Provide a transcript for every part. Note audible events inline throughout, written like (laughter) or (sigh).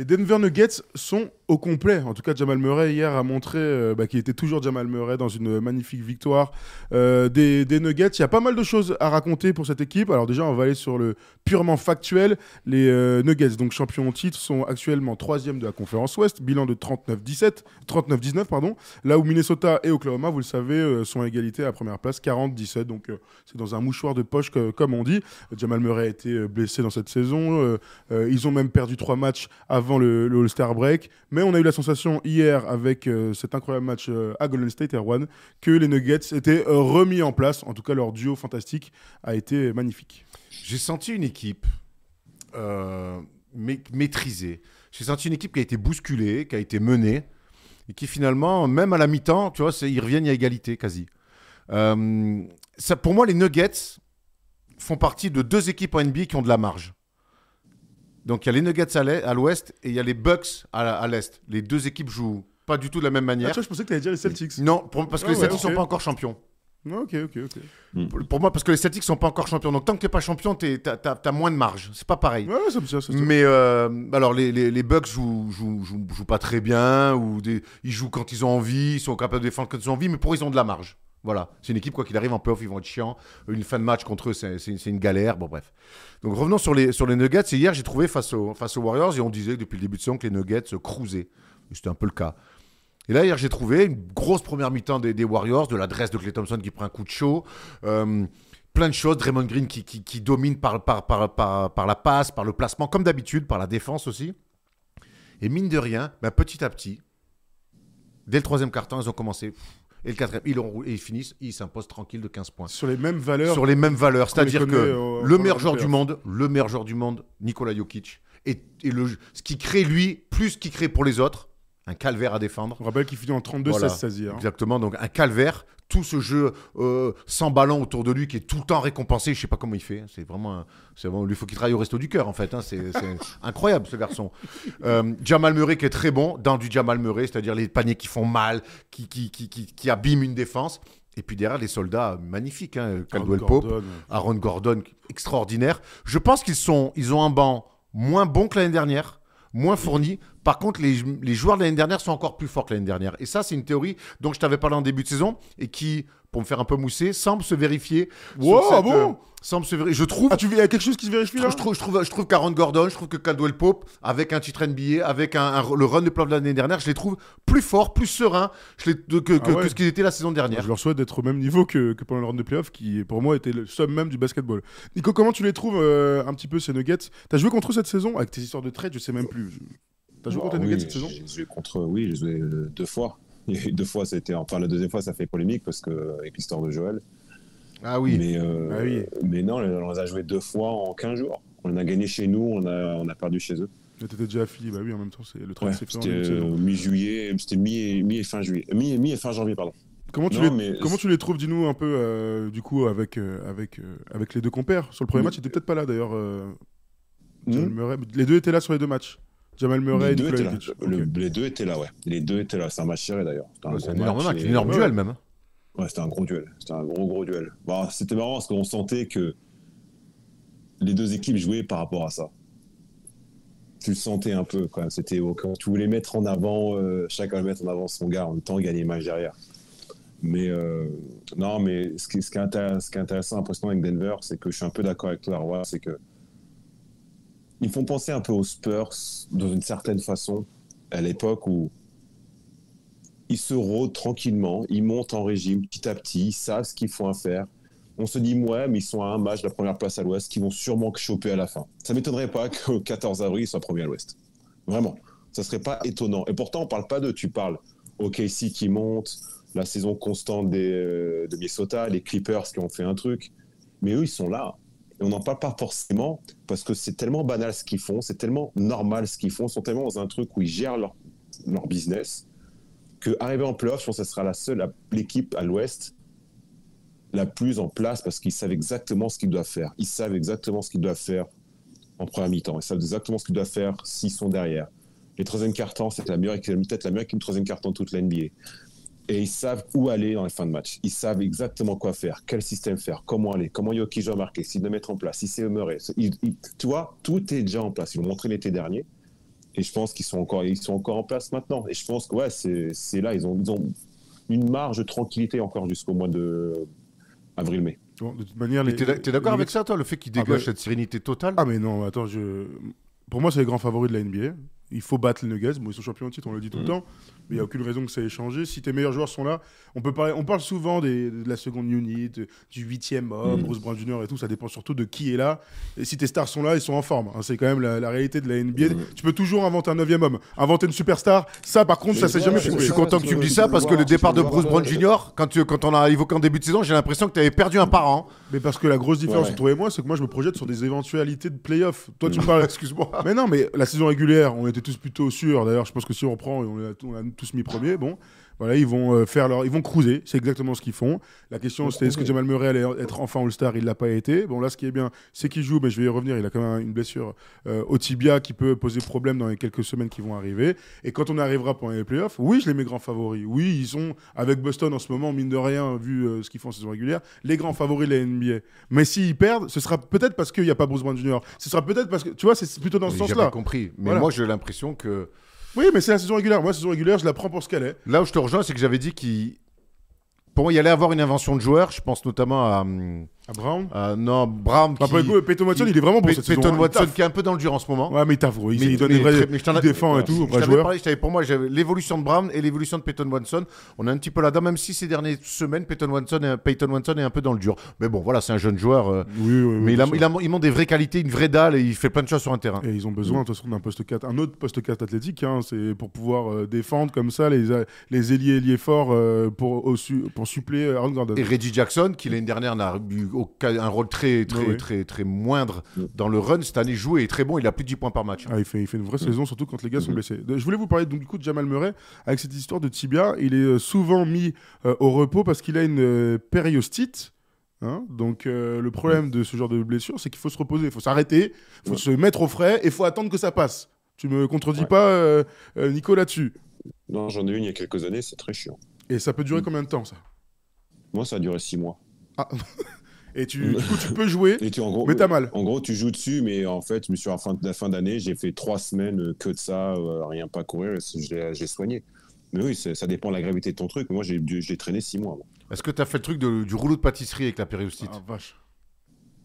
Les Denver Nuggets sont au complet. En tout cas, Jamal Murray hier a montré euh, bah, qu'il était toujours Jamal Murray dans une magnifique victoire euh, des, Nuggets. Il y a pas mal de choses à raconter pour cette équipe. Alors déjà, on va aller sur le purement factuel. Les euh, Nuggets, donc champions en titre, sont actuellement troisième de la conférence Ouest, bilan de 39-17, 39-19 pardon. Là où Minnesota et Oklahoma, vous le savez, sont à égalité à première place, 40-17. Donc c'est dans un mouchoir de poche comme on dit. Jamal Murray a été blessé dans cette saison. ils ont même perdu trois matchs avant le, le All-Star break. Mais on a eu la sensation hier, avec euh, cet incroyable match euh, à Golden State Air One, que les Nuggets étaient euh, remis en place. En tout cas, leur duo fantastique a été magnifique. J'ai senti une équipe maîtrisée. J'ai senti une équipe qui a été bousculée, qui a été menée, et qui finalement, même à la mi-temps, tu vois, ils reviennent à égalité quasi. pour moi, les Nuggets font partie de deux équipes en NBA qui ont de la marge. Donc il y a les Nuggets à l'ouest et il y a les Bucks à l'est. Les deux équipes jouent pas du tout de la même manière. Ah, je pensais que tu allais dire les Celtics. Non, parce que ah les Celtics ne sont pas encore champions. Ok, ok, ok. Hmm. Pour, moi, parce que les Celtics sont pas encore champions. Donc tant que tu n'es pas champion, tu as, moins de marge. C'est pas pareil. Ouais, ça me ça, Mais euh, alors, les, les, Bucks jouent, jouent, jouent, pas très bien. ou des, Ils jouent quand ils ont envie. Ils sont capables de défendre quand ils ont envie. Mais pour eux, ils ont de la marge. Voilà, c'est une équipe, quoi qu'il arrive en playoff, ils vont être chiants. Une fin de match contre eux, c'est une galère. Bon, bref. Donc revenons sur les, sur les Nuggets. hier, j'ai trouvé face, face aux Warriors, et on disait depuis le début de saison que les Nuggets se cruisaient. C'était un peu le cas. Et là, hier, j'ai trouvé une grosse première mi-temps des, Warriors, de l'adresse de Clay Thompson qui prend un coup de chaud. Euh, plein de choses. Draymond Green qui, qui, domine par, par, par, par, la passe, par le placement, comme d'habitude, par la défense aussi. Et mine de rien, ben, petit à petit, dès le troisième quart-temps, ils ont commencé et le quatrième, ils, ils finissent, ils s'imposent tranquille de 15 points. Sur les mêmes valeurs. Sur les mêmes valeurs. C'est-à-dire que le meilleur joueur du monde, le meilleur joueur du monde, Nikola Jokic, et, le, ce qui crée lui, plus ce qu'il crée pour les autres, un calvaire à défendre. On rappelle qu'il finit en 32-16 hein. Exactement, donc un calvaire. Tout ce jeu euh, sans ballon autour de lui qui est tout le temps récompensé, je sais pas comment il fait. C'est vraiment, c'est vraiment, lui faut qu'il travaille au resto du cœur en fait. Hein. C'est (laughs) incroyable ce garçon. Euh, Jamal Murray qui est très bon dans du Jamal Murray, c'est-à-dire les paniers qui font mal, qui, qui, qui, qui, abîment une défense. Et puis derrière, les soldats magnifiques, hein, Caldwell Pope, Aaron Gordon, extraordinaire. Je pense qu'ils sont, ils ont un banc moins bon que l'année dernière moins fourni. Par contre, les, les joueurs de l'année dernière sont encore plus forts que l'année dernière. Et ça, c'est une théorie dont je t'avais parlé en début de saison et qui, pour me faire un peu mousser, semble se vérifier. Wow, ah bon euh, semble se vérifier. Je trouve. Ah, tu il y a quelque chose qui se vérifie là je trouve, je trouve, je trouve qu'Aaron Gordon, je trouve que Caldwell Pope, avec un titre NBA, avec un, le run de plan de l'année dernière, je les trouve plus forts, plus sereins que, que, ah ce qu'ils étaient la saison dernière. Je leur souhaite d'être au même niveau que, que, pendant le run de playoff, qui pour moi était le somme même du basketball. Nico, comment tu les trouves euh, un petit peu ces Nuggets? T'as joué contre eux cette saison? Avec tes histoires de trade, je sais même plus. T'as joué contre les Nuggets cette saison? J'ai joué contre, oui, j'ai joué euh, deux fois. (laughs) deux fois, c'était, enfin, la deuxième fois, ça fait polémique parce que, avec l'histoire de Joël. Ah oui. Mais, euh, ah oui. mais non, on les a joués deux fois en 15 jours. On a gagné chez nous, on a, on a perdu chez eux. T'étais déjà affilié, bah oui, en même temps, c'est le 30 C'était euh, mi-juillet, c'était mi, mi et fin juillet, mi, mi et fin janvier, pardon. Comment tu, les, comment tu les trouves, dis-nous un peu, du coup, avec, avec, avec les deux compères? Sur le premier match, ils étaient peut-être pas là d'ailleurs. Hmm? les deux étaient là sur les deux matchs. Jamal Murray les deux, les deux étaient là, ouais. Les deux étaient là. C'est un match serré d'ailleurs. C'est un, énorme match, un énorme duel même. Hein. Ouais, c'était un gros duel. C'était un gros, gros duel. Bon, c'était marrant parce qu'on sentait que les deux équipes jouaient par rapport à ça. Tu le sentais un peu quand même. C'était quand tu voulais mettre en avant, euh, chacun mettre en avant son gars en même temps gagner le match derrière. Mais euh, non, mais ce qui, ce, qui est ce qui est intéressant, impressionnant avec Denver, c'est que je suis un peu d'accord avec toi, Arwa, c'est que ils font penser un peu aux Spurs dans une certaine façon, à l'époque où ils se rôdent tranquillement, ils montent en régime petit à petit, ils savent ce qu'ils font à faire. On se dit, ouais, mais ils sont à un match de la première place à l'ouest, qu'ils vont sûrement choper à la fin. Ça m'étonnerait pas qu'au 14 avril, ils soient premiers à l'ouest. Vraiment. Ça serait pas étonnant. Et pourtant, on parle pas de, tu parles OKC qui monte, la saison constante des, euh, de Minnesota, les Clippers qui ont fait un truc. Mais eux, ils sont là. Et on n'en parle pas forcément parce que c'est tellement banal ce qu'ils font, c'est tellement normal ce qu'ils font, ils sont tellement dans un truc où ils gèrent leur, business que en playoff, je pense que ce sera la seule l'équipe à l'Ouest la plus en place parce qu'ils savent exactement ce qu'ils doivent faire. Ils savent exactement ce qu'ils doivent faire en première mi-temps. Ils savent exactement ce qu'ils doivent faire s'ils sont derrière. Les troisième cartons, c'est la meilleure peut-être la meilleure équipe troisième carton de toute l'NBA et ils savent où aller dans les fins de match. Ils savent exactement quoi faire, quel système faire, comment aller, comment Yoki va marquer, s'il doit mettre en place, si c'est Murray. tu vois, tout est déjà en place. Ils l'ont montré l'été dernier. Et je pense qu'ils sont encore, ils sont encore en place maintenant. Et je pense que ouais, c'est là, ils ont, ils ont une marge de tranquillité encore jusqu'au mois de avril-mai. Bon, de toute manière, les- t'es d'ac- t'es d'accord les- avec ça, toi, le fait qu'ils Ah dégagent bah- cette sérénité totale? Ah mais non, attends, je... pour moi c'est les grands favoris de la NBA. Il faut battre les Nuggets. Bon, ils sont champions de titre, on le dit tout le Mhm. temps. Mais il n'y a aucune raison que ça ait changé. Si tes meilleurs joueurs sont là, on, peut parler, on parle souvent des- de la seconde unit, du huitième homme, Mhm. Bruce Brown Jr. et tout. Ça dépend surtout de qui est là. Et si tes stars sont là, ils sont en forme. hein. C'est quand même la, la réalité de la NBA. Mhm. Tu peux toujours inventer un neuvième homme. Inventer une superstar, ça par contre, ça Mais s'est jamais ouais, Je prouvé. suis content que tu me dises ça parce que le départ de Bruce Brown Jr., quand, tu- quand on a évoqué en début de saison, j'ai l'impression que tu avais perdu un parent. Mais parce que la grosse différence Ouais. entre toi et moi, c'est que moi je me projette sur des éventualités de playoff. Toi, tu me parles. (laughs) Excuse-moi. Mais non, mais la saison régulière, on était tous plutôt sûrs. D'ailleurs, je pense que si on reprend, on a, on a tous mis premier. Bon, voilà, ils vont euh, faire leur, ils vont cruiser. C'est exactement ce qu'ils font. La question, c'était est-ce que Jamal Murray allait être enfin All-Star? Il l'a pas été. Bon, là, ce qui est bien, c'est qu'il joue, mais je vais y revenir. Il a quand même une blessure euh, au tibia qui peut poser problème dans les quelques semaines qui vont arriver. Et quand on arrivera pendant les playoffs, oui, je les mets grands favoris. Oui, ils sont avec Boston en ce moment, mine de rien, vu euh, ce qu'ils font en saison régulière, les grands favoris de la NBA. Mais s'ils perdent, ce sera peut-être parce qu'il n'y a pas Bruce Brown Jr. Ce sera peut-être parce que, tu vois, c'est plutôt dans ce J'ai sens-là. pas compris. Mais Voilà. moi, j'ai l'impression que. Oui, mais c'est la saison régulière. Moi, la saison régulière, je la prends pour ce qu'elle est. Là où je te rejoins, c'est que j'avais dit qu'il. Pour moi, il allait avoir une invention de joueur. Je pense notamment à. hum, À Brown. à- non, Brown. Enfin, qui- le coup, Peyton Watson, il est vraiment bon cette Peyton saison. hein. Watson qui est un peu dans le dur en ce moment. Ouais, mais il taffe, gros. Il, Mais- il donne mais des vrais. il défend et tout, je t'avais parlé, je pour moi, j'avais l'évolution de Brown et l'évolution de Peyton Watson. On est un petit peu là-dedans, même si ces dernières semaines, Peyton Watson, est, Peyton Watson est un peu dans le dur. Mais bon, voilà, c'est un jeune joueur. euh, Oui, oui, oui, mais il, a, bien il, sûr. a, il montre des vraies qualités, une vraie dalle et il fait plein de choses sur un terrain. Et ils ont besoin, de toute façon, d'un poste 4, un autre poste 4 athlétique, hein, c'est pour pouvoir euh, défendre comme ça les, les ailiers ailiers forts euh, pour, pour suppléer euh, Aaron Gordon. Et Reggie Jackson, qui l'année dernière n'a eu un rôle très, très, très, très, moindre Mm. dans le run, cette année joué est très bon. Il a plus de 10 points par match. Ah, il, fait, il fait une vraie saison, surtout quand les gars sont Mhm. blessés. Je voulais vous parler donc, du coup de Jamal Murray. Avec cette histoire de tibia, il est euh, souvent mis euh, au repos parce qu'il a une euh, périostite. hein. donc euh, le problème de ce genre de blessure, c'est qu'il faut se reposer, il faut s'arrêter, il faut Ouais. se mettre au frais et il faut attendre que ça passe. Tu me contredis Ouais. pas, euh, euh, Nico, là-dessus? Non, j'en ai une il y a quelques années, c'est très chiant. Et ça peut Mm. durer combien de temps, ça? Moi, ça a duré six mois. (laughs) Et tu, (laughs) du coup, tu peux jouer, Et tu, en gros, mais t'as mal. En gros, tu joues dessus, mais en fait, je me suis à la fin, la fin d'année, j'ai fait trois semaines euh, que de ça, euh, rien pas courir, j'ai j'ai soigné. Mais oui, ça dépend de la gravité de ton truc. Moi, j'ai traîné six mois. moi. Est-ce que tu as fait le truc de- du rouleau de pâtisserie avec la périostite? Ah, vache.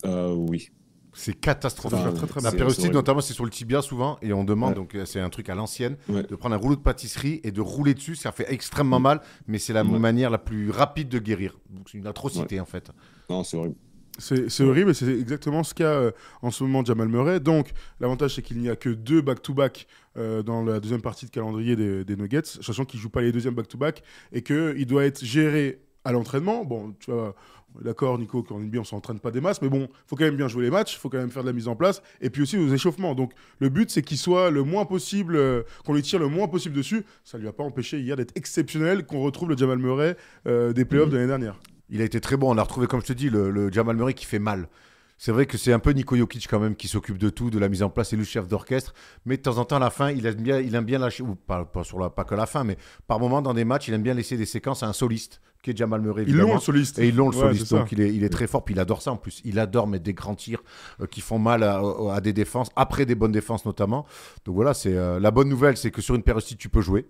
Euh, oui. C'est catastrophique. Enfin, très, très la horrible. notamment, c'est sur le tibia souvent, et on demande, Ouais. donc euh, c'est un truc à l'ancienne, Ouais. de prendre un rouleau de pâtisserie et de rouler dessus. Ça fait extrêmement mal, mais c'est la Ouais. manière la plus rapide de guérir. Donc c'est une atrocité en fait. Non, c'est horrible. C'est c'est horrible et c'est exactement ce qu'a euh, en ce moment Jamal Murray. Donc, l'avantage, c'est qu'il n'y a que deux back-to-back euh, dans la deuxième partie de calendrier des, des Nuggets, sachant qu'il ne joue pas les deuxièmes back-to-back et qu'il doit être géré à l'entraînement. Bon, tu vois, d'accord, Nico, qu'en NBA, on ne s'entraîne pas des masses, mais bon, il faut quand même bien jouer les matchs, il faut quand même faire de la mise en place et puis aussi aux échauffements. Donc, le but, c'est qu'il soit le moins possible, euh, qu'on lui tire le moins possible dessus. Ça ne lui a pas empêché hier d'être exceptionnel, qu'on retrouve le Jamal Murray euh, des playoffs de l'année dernière. Il a été très bon. On a retrouvé, comme je te dis, le, le Jamal Murray qui fait mal. C'est vrai que c'est un peu Nico Jokic quand même qui s'occupe de tout, de la mise en place, c'est le chef d'orchestre. Mais de temps en temps, à la fin, il aime bien, il aime bien lâcher, ou pas, pas, sur la, pas que la fin, mais par moment dans des matchs, il aime bien laisser des séquences à un soliste, qui est Jamal Murray. Ils l'ont, le soliste. Et ils l'ont le Ouais, soliste, donc il est, il est très fort, puis il adore ça en plus. Il adore mettre des grands tirs euh, qui font mal à, à des défenses, après des bonnes défenses notamment. Donc voilà, c'est euh, la bonne nouvelle, c'est que sur une périostite, tu peux jouer,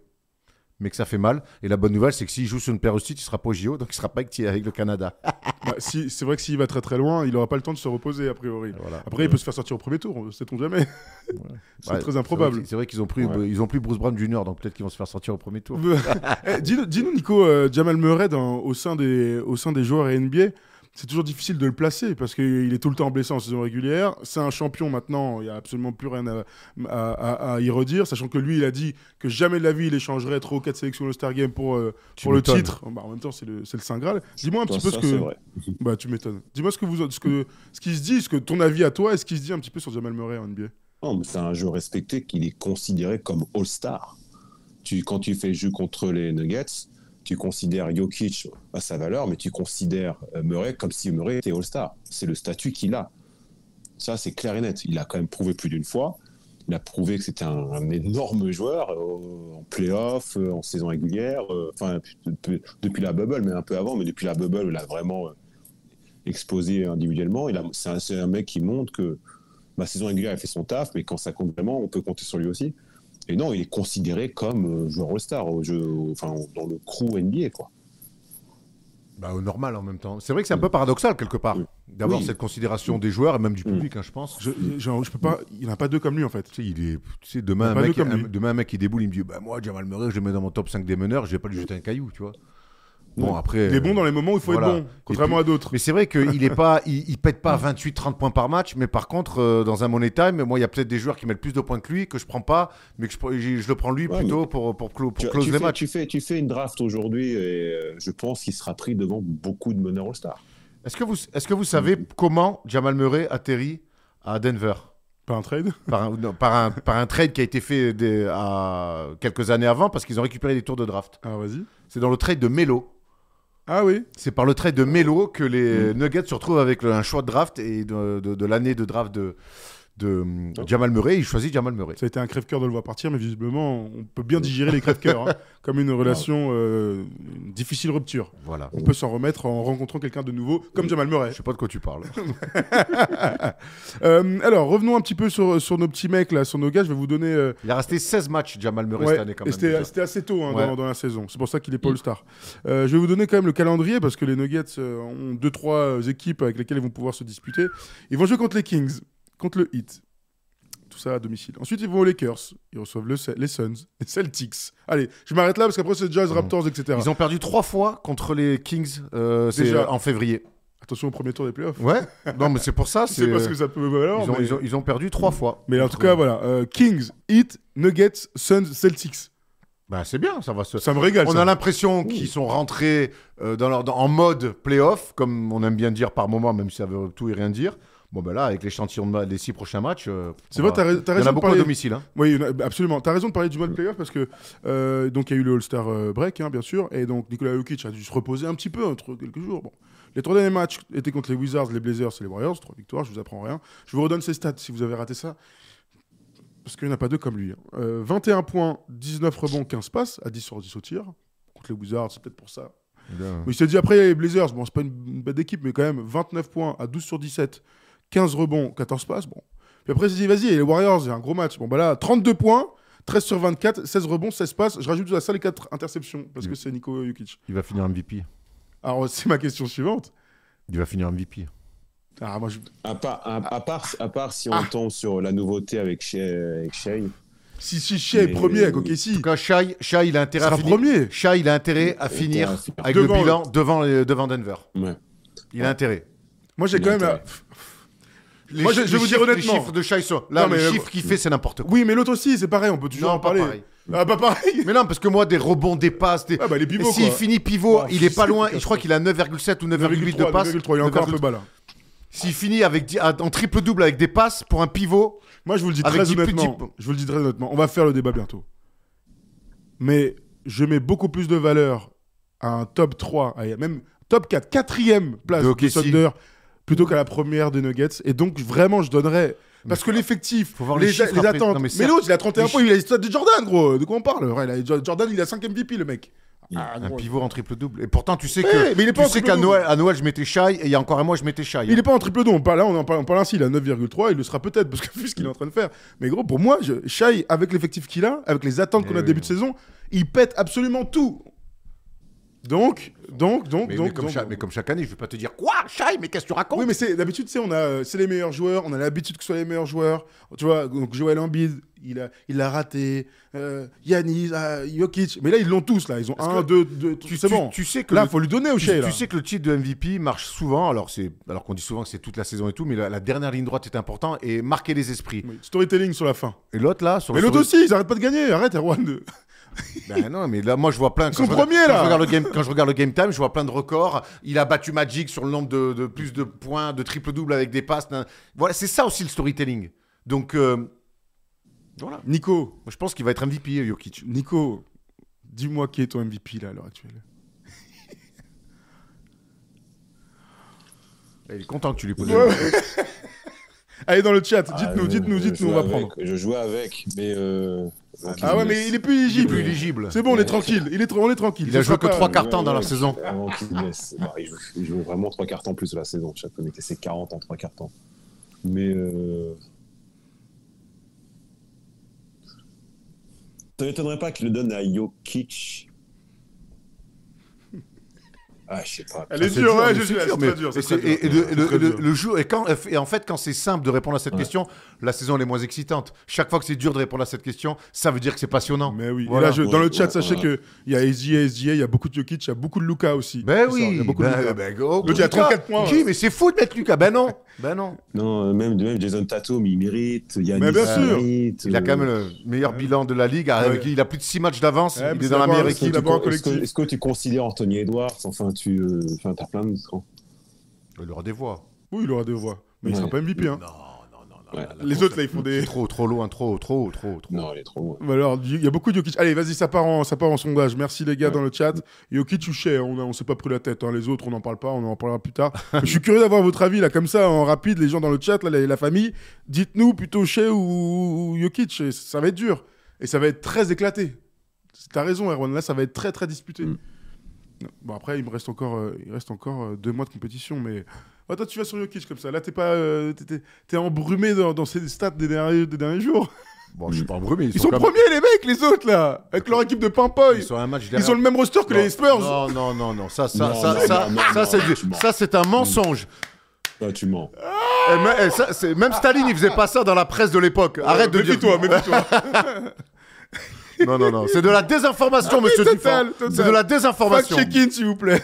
mais que ça fait mal. Et la bonne nouvelle, c'est que s'il joue sur une pérostite, il sera pas au JO, donc il sera pas avec, le Canada. (laughs) Bah, si, c'est vrai que s'il va très très loin, il n'aura pas le temps de se reposer, a priori. Voilà. Après, il peut se faire sortir au premier tour, sait-on jamais. (laughs) c'est Ouais, très improbable. C'est vrai qu'ils ont, pris, ils ont pris Bruce Brown Jr., donc peut-être qu'ils vont se faire sortir au premier tour. (laughs) Eh, dis-nous, Nico, euh, Jamal Murray, dans- au, sein des, au sein des joueurs NBA, c'est toujours difficile de le placer parce qu'il est tout le temps blessé en saison régulière. C'est un champion maintenant, il n'y a absolument plus rien à, à- à- à y redire, sachant que lui, il a dit que jamais de la vie il échangerait 3 ou 4 sélections All-Star Game pour, euh, pour le titre. Bah, en même temps, c'est le, c'est le Saint Graal. Dis-moi un petit peu ça, ce c'est que. vrai. (laughs) Bah, tu m'étonnes. Dis-moi ce, que vous, ce, que, ce qui se dit, ce que ton avis à toi et ce qui se dit un petit peu sur Jamal Murray en NBA. Non, mais c'est un jeu respecté qu'il est considéré comme All-Star. Tu, quand tu fais le jeu contre les Nuggets, tu considères Jokic à sa valeur, mais tu considères euh, Murray comme si Murray était All-Star. C'est le statut qu'il a. Ça, c'est clair et net. Il a quand même prouvé plus d'une fois. Il a prouvé que c'était un, énorme joueur euh, en playoff, euh, en saison régulière, enfin depuis, la bubble, mais un peu avant, mais depuis la bubble, il a vraiment explosé individuellement. C'est un, mec qui montre que ma saison régulière, il fait son taf, mais quand ça compte vraiment, on peut compter sur lui aussi. Et non, il est considéré comme euh, joueur All-Star au jeu, enfin, dans le crew NBA, quoi. Bah, au normal en même temps. C'est vrai que c'est un peu paradoxal quelque part d'avoir Oui. cette considération des joueurs et même du Mm. public, hein, je pense. Je, genre, je peux pas. Il n'y en a pas deux comme lui en fait. Tu sais, il est, tu sais, demain, Il un mec, un- lui. demain, un mec qui déboule, il me dit bah, Moi, Jamal Murray, je le mets dans mon top 5 des meneurs, je vais pas lui jeter un caillou, tu vois. Bon, Ouais. après. Il est bon dans les moments où il faut voilà. être bon, contrairement à d'autres. Mais c'est vrai qu'il est pas, il, il pète pas (laughs) 28-30 points par match, mais par contre, euh, dans un money time, moi, il y a peut-être des joueurs qui mettent plus de points que lui, que je prends pas, mais que je, prends- je, je le prends lui Ouais, plutôt pour, pour, clo- pour Tu, close tu les fais, matchs. tu, fais, tu fais une draft aujourd'hui et euh, je pense qu'il sera pris devant beaucoup de meneurs All-Star. Est-ce que, vous, est-ce que vous savez comment Jamal Murray atterrit à Denver? Pas un trade? Par un, non, par, un, par un trade qui a été fait des- à quelques années avant parce qu'ils ont récupéré des tours de draft. Ah, vas-y. C'est dans le trade de Melo. Ah oui. C'est par le trade de Melo que les Mm. Nuggets se retrouvent avec le- un choix de draft et de, de- de l'année de draft de, de hum, Oh. Jamal Murray. Il choisit Jamal Murray. Ça a été un crève-cœur de le voir partir, mais visiblement, on peut bien digérer les crève-cœurs. hein, (laughs) comme une relation, euh, une difficile rupture. Voilà. On peut s'en remettre en rencontrant quelqu'un de nouveau, comme Jamal Murray. Je sais pas de quoi tu parles. (laughs) Euh, alors, revenons un petit peu sur, sur nos petits mecs, là, sur nos gars. Je vais vous donner. euh, Il a resté 16 matchs, Jamal Murray, ouais, cette année quand même. c'était assez tôt hein, Ouais. dans, dans la saison. C'est pour ça qu'il est pas All-Star. Euh, je vais vous donner quand même le calendrier parce que les Nuggets euh, ont deux trois euh, équipes avec lesquelles ils vont pouvoir se disputer. Ils vont jouer contre les Kings, contre le Heat. Tout ça à domicile. Ensuite, ils vont aux Lakers. Ils reçoivent le- les Suns, les Celtics. Allez, je m'arrête là parce qu'après, c'est Jazz, Mhm. Raptors, etc. Ils ont perdu trois fois contre les Kings euh, c'est, Déjà. en février. Attention au premier tour des playoffs. Ouais. Non, mais c'est pour ça. (laughs) C'est, pas ce euh, que ça peut valoir. ils, ont, mais... ils ont- ils ont perdu trois fois. mais en tout cas, voilà. euh, Kings, Heat, Nuggets, Suns, Celtics. Bah, c'est bien, ça va se. Ça me régale. On ça. a l'impression qu'ils sont rentrés euh, dans leur, dans- en mode playoff, comme on aime bien dire par moment, même si ça veut tout et rien dire. Bon, ben là, avec l'échantillon de des six prochains matchs. euh, C'est vrai, t'as ra- t'as Il y en raison a beaucoup à parler- domicile. hein. Oui, a- absolument. Tu as raison de parler du mode playoff parce que euh, donc il y a eu le All-Star euh, break, hein, bien sûr, et donc Nikola Jokic a dû se reposer un petit peu entre quelques jours. Bon. Les trois derniers matchs étaient contre les Wizards, les Blazers et les Warriors, trois victoires, je vous apprends rien. Je vous redonne ses stats si vous avez raté ça. Parce qu'il n'y en a pas deux comme lui. hein. Euh, 21 points, 19 rebonds, 15 passes, à 10 sur 10 au tir. Contre les Wizards, c'est peut-être pour ça. Bien. Mais il s'est dit après les Blazers, bon, c'est pas une, bête d'équipe, mais quand même 29 points à 12 sur 17, 15 rebonds, 14 passes. Bon. Puis après, il s'est dit, vas-y, les Warriors, c'est un gros match. Bon, bah là, 32 points, 13 sur 24, 16 rebonds, 16 passes. Je rajoute à ça les 4 interceptions, parce Mm. que c'est Nico Jokic. Il va finir MVP. Alors, c'est ma question suivante. Il va finir MVP. Ah, moi, je... À part, à, à part, à part si on Ah. tombe sur la nouveauté avec Shea, avec Shea, Si, si Shea est premier avec En OKC, tout cas, Shai, Shai, il a il intérêt à sera finir. premier. Shai, il a intérêt à finir avec Devant le bilan devant, devant Denver. ouais. Il a intérêt. Moi, j'ai Il quand a même. Les Moi, je- je vais les vous dire chiffres- honnêtement. Les chiffres de sont. Là, Non, mais- le chiffre qu'il fait, c'est n'importe quoi. Oui, mais l'autre aussi, c'est pareil, on peut toujours Non, en pas parler. pareil. Ah, pas pareil. (laughs) Mais non, parce que moi, des rebonds, des passes, des. Ah, bah, les pivots, S'il quoi. finit pivot, il est pas loin. Je crois qu'il a 9,7 ou 9,8 de 9,3, passes. 9,3, il est encore un peu 9,3. bas là. S'il finit avec dix- en triple-double avec des passes pour un pivot, Moi, je vous le dis Avec très dix honnêtement. dix- Je vous le dis très honnêtement. On va faire le débat bientôt. Mais je mets beaucoup plus de valeur à un top 3, à même top 4, quatrième place De. Thunder plutôt qu'à la première des Nuggets. Et donc, vraiment, je donnerais. Parce que l'effectif, les, les les attentes. Non, mais mais l'autre, il a 31 les points, il a stats de Jordan, gros. De quoi on parle? Ouais, il a- Jordan, il a 5 MVP, le mec. Ah, un gros. pivot en triple-double. Et pourtant, tu sais que. mais il est pas tu sais qu'à. Noël, à Noël, je mettais Shai et il y a encore un mois, je mettais Shai. Il est pas en triple don. Là, on en parle, on parle ainsi. Il a 9,3. Il le sera peut-être parce que vu ce qu'il est en train de faire. Mais gros, pour moi, je, Shai, avec l'effectif qu'il a, avec les attentes Eh qu'on a oui. début de saison, il pète absolument tout. Donc, donc, donc, Mais, donc, mais comme donc, chaque, donc. mais comme chaque année, je vais pas te dire quoi, Shai, mais qu'est-ce que tu racontes? Oui, mais c'est d'habitude, tu sais, on a, euh, c'est les meilleurs joueurs. On a l'habitude que ce soit les meilleurs joueurs. Tu vois, donc Joel Embiid, il a, il l'a raté. Euh, Yanis, ah, Jokic. Mais là, ils l'ont tous là. Ils ont Parce un, que deux, deux. tu, c'est tu- bon. tu sais que Là, le- faut lui donner au Shai. tu sais que le titre de MVP marche souvent, alors c'est alors qu'on dit souvent que c'est toute la saison et tout, mais la, la dernière ligne droite est important et marquer les esprits. Oui, Storytelling sur la fin. Et l'autre là, sur Mais l'autre aussi, ils arrêtent pas de gagner. Arrête, Erwan. (laughs) Ben non, mais là, moi, je vois plein. Ils quand sont je regarde- premiers, quand là. je regarde le game, Quand je regarde le game time, je vois plein de records. Il a battu Magic sur le nombre de, de plus de points, de triple-double avec des passes. nan- Voilà, c'est ça aussi le storytelling. Donc, euh, voilà. Nico, Moi, je pense qu'il va être MVP, euh, Jokic. Nico, dis-moi qui est ton MVP là à l'heure actuelle. (laughs) Il est content que tu lui poses. Ouais. (laughs) Allez dans le chat, Ah, dites-nous, je- dites-nous, dites-nous, on va avec, prendre. Je jouais avec, mais. euh, donc, Ah il ouais, mais il est plus Il est éligible. plus éligible. C'est bon, on est tranquille. Il est, on est tranquille. Il a joué que trois quarts temps dans la saison. Avant qu'il me laisse. Bah, il, joue, il joue vraiment trois quarts temps plus la saison. Chaque fois, mettait ses 40 en trois quarts temps. Mais. euh, Ça m'étonnerait pas qu'il le donne à Jokic. Ah, je sais pas. Elle est C'est dure, ouais, mais je c'est suis dur, c'est dur. et très c'est- dur. et- et le- jour et quand et en fait quand c'est simple de répondre à cette Ouais. question, la saison elle est moins excitante. Chaque fois que c'est dur de répondre à cette question, ça veut dire que c'est passionnant. Mais oui. Et là, je- dans le chat, ouais, sachez ouais. qu'il y a SGA, SGA, il y a beaucoup de Jokic, il y a beaucoup de Luca aussi. Ben oui, Il y a beaucoup de ben, ben, go, L'autre, il a Luka. 34 points, Qui. Mais c'est fou de mettre Lucas. Ben non, ben non. Non, euh, même, même Jason Tatum, il mérite. Yannis Mais bien sûr. mérite, Il a euh, quand même le meilleur bilan de la ligue. Ouais. Il a plus de 6 matchs d'avance. Il est dans la meilleure équipe. est-ce que tu considères Anthony Edwards Enfin, tu euh, enfin, t'as plein de. Il aura des voix. Oui, il aura deux voix. Mais il Ouais. sera pas MVP. Hein. Non, non, non. Ouais. Les trop, autres, là, ils font des. Trop, trop loin, trop, trop, trop, trop. Non, il est trop loin. Bah Alors, il y a beaucoup de Jokic. Allez, vas-y, ça part en, ça part en sondage. Merci les gars dans le chat. Jokic ou Shea, on, a- on s'est pas pris la tête. hein. Les autres, on n'en parle pas, on en parlera plus tard. (laughs) je suis curieux d'avoir votre avis là, comme ça, en rapide, les gens dans le chat, là, la, la famille. Dites-nous plutôt Shea ou, ou Jokic. Ça va être dur. Et ça va être très éclaté. T'as raison, Erwan. Là, ça va être très très disputé. Mm. Bon, après, il me reste encore, euh, il reste encore euh, deux mois de compétition, mais. Ouais, toi, tu vas sur Jokic comme ça. Là, t'es pas, euh, t'es- t'es- embrumé dans, dans ces stats des derniers, des derniers jours. Bon, je suis pas embrumé. Ils sont quand même- premiers, les mecs, les autres, là, avec leur équipe de Pimpoy. Ils sont à un match Ils derrière. ont le même roster que Non, les Spurs. Non, non, non, non. Ça, ça, Non, ça, non, ça, non, ça, non, c'est du- ça, c'est un mensonge. Ah, tu mens. Eh, mais, eh, ça, c'est- même Staline, il faisait pas ça dans la presse de l'époque. Arrête de dire. Méfie-toi, méfie-toi. (laughs) Non, non, non. C'est de la désinformation, Ah monsieur Dufort. C'est de la désinformation. Fact-check-in, s'il vous plaît.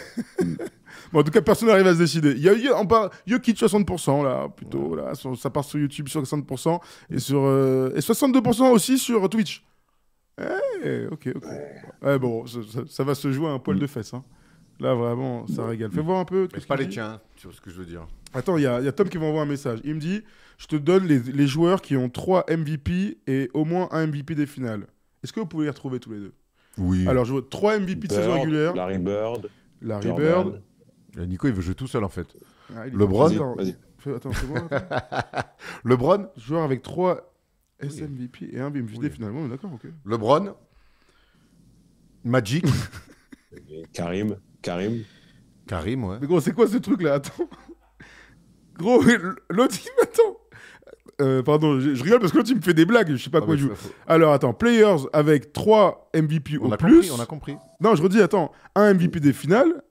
bon, en tout cas, personne n'arrive à se décider. Il y a, a- on parle Jokic 60%, là, plutôt. Là, sur- ça part sur YouTube sur 60%. Et, sur, euh, et 62% aussi sur Twitch. Eh, ok, ok. Ouais, bon, ça, va se jouer à un poil de fesse. hein. Là, vraiment, ça régale. Fais voir un peu. Mais pas les tiens, tu vois ce que je veux dire. Attends, il y, y a Tom qui m'envoie un message. Il me dit Je te donne les, les joueurs qui ont 3 MVP et au moins un MVP des finales. Est-ce que vous pouvez les retrouver tous les deux? Oui. Alors, je vois 3 MVP de saison régulière. Larry Bird. Larry Jordan. Bird. Euh, Nico, il veut jouer tout seul, en fait. Ah, LeBron. Vas-y, Attends, vas-y. fais- attends. (laughs) LeBron Joueur avec 3 SMVP et un MVP Oui. des finales. Ouais, d'accord, ok. LeBron Magic Et (laughs) Karim. Karim. Karim, ouais. Mais gros, c'est quoi ce truc là Attends. Gros, l'autre, il m'attend. Euh, pardon, je, je rigole parce que l'autre, il me fait des blagues. Je sais pas Ah, quoi mais il joue. Alors, attends, Players avec 3 MVP On au a plus. compris, on a compris. Non, je redis, attends, un MVP des finales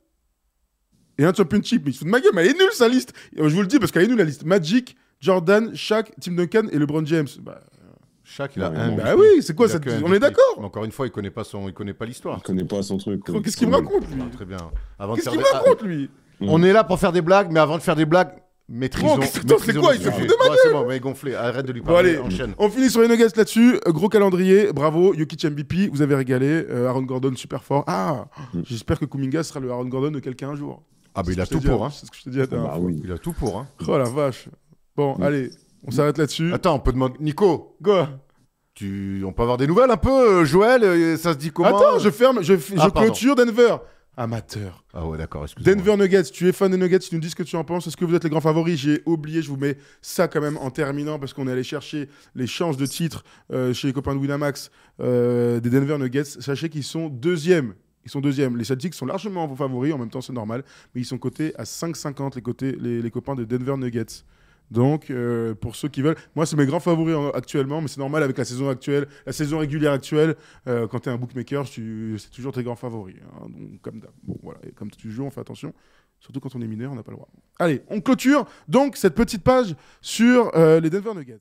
et un championship. Mais il se fout de ma gueule, mais elle est nulle sa liste. Et, euh, Je vous le dis parce qu'elle est nulle la liste. Magic, Jordan, Shaq, Tim Duncan et LeBron James. Bah, Shaq, il a un. bah MVP. oui, c'est quoi Il a cette... que un On est d'accord Encore une fois, il connaît pas son, il connaît pas l'histoire. Il connaît pas son truc. Qu'est-ce qu'il me raconte, lui? Ah, très bien. Qu'est-ce qu'il me raconte, lui? Ah, On est là pour faire des blagues, mais avant de faire des blagues, maîtrisons. C'est quoi, il se fout de ma Ouais, C'est bon, mais gonflé. Arrête de lui Bon, parler. allez, Enchaîne. on finit sur les nuggets là-dessus. Euh, Gros calendrier, bravo. Jokic MVP, vous avez régalé. Euh, Aaron Gordon, super fort. Ah, Mm. j'espère que Kuminga sera le Aaron Gordon de quelqu'un un jour. Ah, bah il a tout pour. dit, Hein. C'est ce que je te dis à ta Bah oui. Il a tout pour. Hein. Oh la vache. Bon, Mm. allez, on s'arrête là-dessus. Attends, on peut demander. Nico, Quoi? tu... on peut avoir des nouvelles un peu, euh, Joël euh, Ça se dit comment? Attends, je ferme, je, f- Ah, je pardon. clôture Denver. Amateur. Ah ouais, d'accord, excuse-moi. Denver Nuggets, tu es fan des Nuggets, tu nous dis ce que tu en penses. Est-ce que vous êtes les grands favoris? J'ai oublié, je vous mets ça quand même en terminant parce qu'on est allé chercher les chances de titre euh, chez les copains de Winamax euh, des Denver Nuggets. Sachez qu'ils sont deuxièmes. Ils sont deuxièmes. Les Celtics sont largement vos favoris, en même temps c'est normal, mais ils sont cotés à 5,50 les, côtés, les, les copains des Denver Nuggets. Donc, euh, pour ceux qui veulent, moi, c'est mes grands favoris en- actuellement, mais c'est normal avec la saison actuelle, la saison régulière actuelle. euh, quand tu es un bookmaker, c'est toujours tes grands favoris. hein. donc, comme. Bon, voilà. Et comme toujours, on fait attention. Surtout quand on est mineur, on n'a pas le droit. Allez, on clôture donc cette petite page sur euh, les Denver Nuggets.